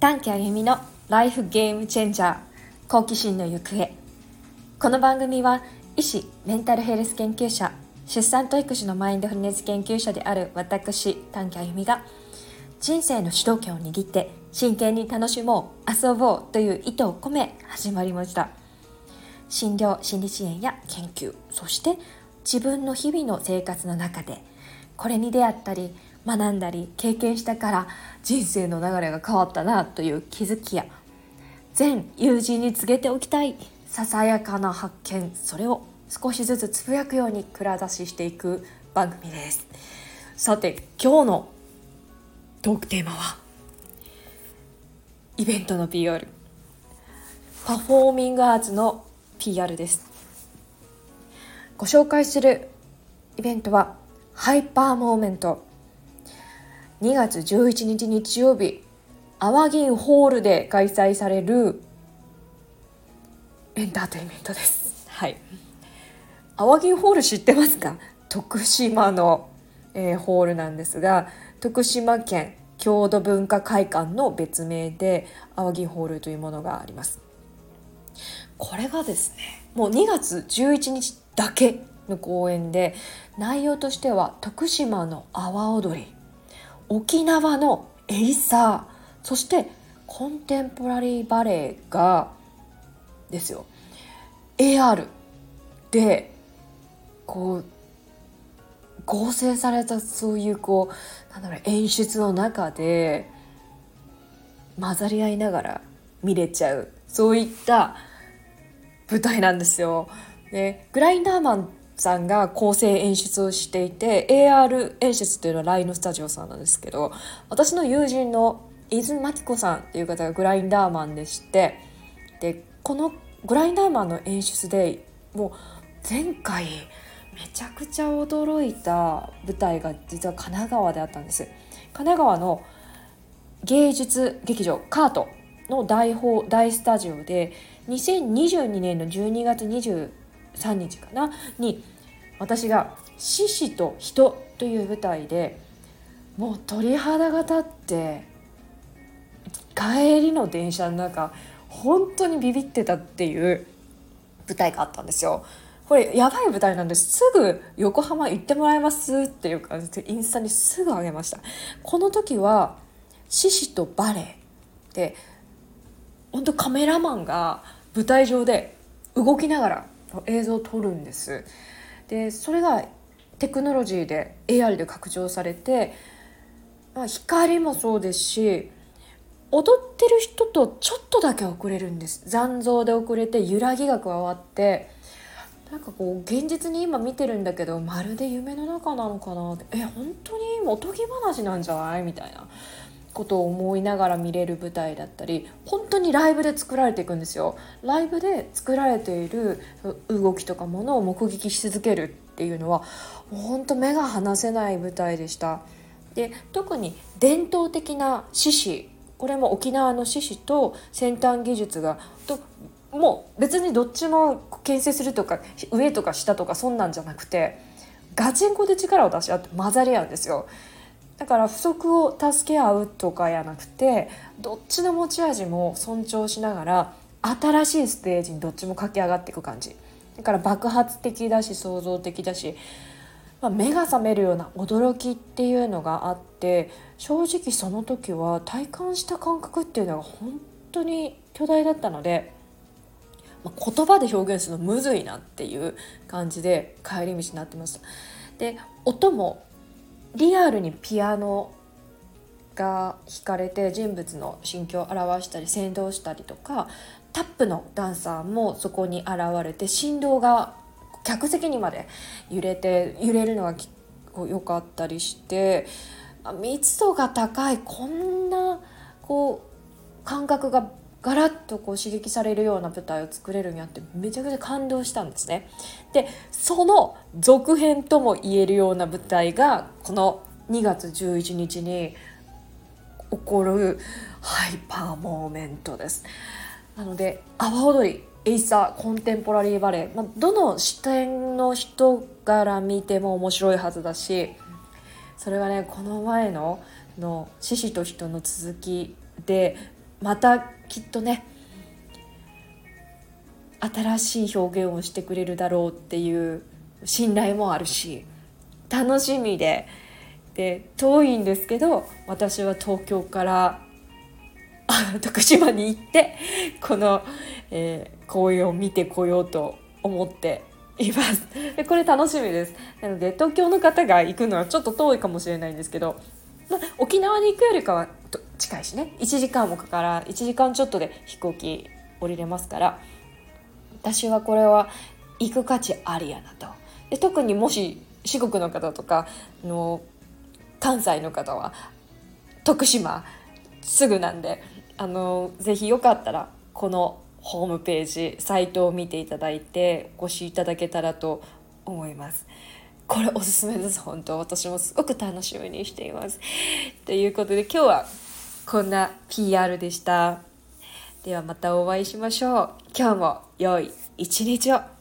短期あゆみのライフゲームチェンジャー好奇心の行方。この番組は医師メンタルヘルス研究者出産と育児のマインドフルネス研究者である私短期あゆみが人生の主導権を握って真剣に楽しもう遊ぼうという意図を込め始まりました。診療心理支援や研究そして自分の日々の生活の中でこれに出会ったり学んだり経験したから人生の流れが変わったなという気づきや全友人に告げておきたいささやかな発見それを少しずつつぶやくように蔵出ししていく番組です。さて今日のトークテーマはイベントの PR パフォーミングアーツの PR です。ご紹介するイベントはハイパーモーメント。2月11日日曜日アワギンホールで開催されるエンターテインメントです。はい。アワギンホール知ってますか？徳島の、えー、ホールなんですが徳島県郷土文化会館の別名でアワギンホールというものがあります。これがですねもう2月11日だけの公演で内容としては徳島の阿波踊り沖縄のエイサーそしてコンテンポラリーバレエがですよ AR でこう合成されたそういうこうなんだろう演出の中で混ざり合いながら見れちゃうそういった舞台なんですよ。でグラインダーマンさんが構成演出をしていて AR 演出というのはライノスタジオさんなんですけど私の友人の伊豆真紀子さんっていう方がグラインダーマンでしてでこのグラインダーマンの演出でもう前回めちゃくちゃ驚いた舞台が実は神奈川であったんです。神奈川の芸術劇場カートの大大スタジオで2022年の12月23 3日かな？に私が「獅子と人」という舞台でもう鳥肌が立って帰りの電車の中本当にビビってたっていう舞台があったんですよ。これやばい舞台なんです。すぐ横浜行ってもらえますっていう感じでインスタにすぐ上げました。この時は獅子とバレエで本当カメラマンが舞台上で動きながら映像を撮るんです。でそれがテクノロジーで AR で拡張されて、まあ、光もそうですし踊ってる人とちょっとだけ遅れるんです。残像で遅れて揺らぎが加わってなんかこう現実に今見てるんだけどまるで夢の中なのかなって。え本当におとぎ話なんじゃない？みたいな。ことを思いながら見れる舞台だったり本当にライブで作られていくんですよライブで作られている動きとかものを目撃し続けるっていうのは本当目が離せない舞台でしたで特に伝統的な獅子これも沖縄の獅子と先端技術がともう別にどっちも牽制するとか上とか下とかそんなんじゃなくてガチンコで力を出し合って混ざり合うんですよ。だから不足を助け合うとかやなくてどっちの持ち味も尊重しながら新しいステージにどっちも駆け上がっていく感じだから爆発的だし創造的だし、まあ、目が覚めるような驚きっていうのがあって正直その時は体感した感覚っていうのが本当に巨大だったので、まあ、言葉で表現するのむずいなっていう感じで帰り道になってました。で音もリアルにピアノが弾かれて人物の心境を表したり先導したりとかタップのダンサーもそこに現れて振動が客席にまで揺れて揺れるのが良かったりして密度が高いこんなこう感覚がガラッとこう刺激されるような舞台を作れるにあたってめちゃくちゃ感動したんですね。でその続編とも言えるような舞台がこの2月11日に起こるハイパーモーメントです。なので阿波踊りエイサーコンテンポラリーバレエ、まあ、どの視点の人から見ても面白いはずだしそれはねこの前の獅子と人の続きでまたきっとね新しい表現をしてくれるだろうっていう信頼もあるし楽しみでで遠いんですけど私は東京から徳島に行ってこの、えー、公演を見てこようと思っています。でこれ楽しみです。なので東京の方が行くのはちょっと遠いかもしれないんですけど、ま、沖縄に行くよりかは近いしね1時間もかから1時間ちょっとで飛行機降りれますから私はこれは行く価値ありやなとで特にもし四国の方とかの関西の方は徳島すぐなんであのぜひよかったらこのホームページサイトを見ていただいてご視いただけたらと思います。これおすすめです本当私もすごく楽しみにしています。ということで今日はこんな PR でした。ではまたお会いしましょう。今日も良い一日を。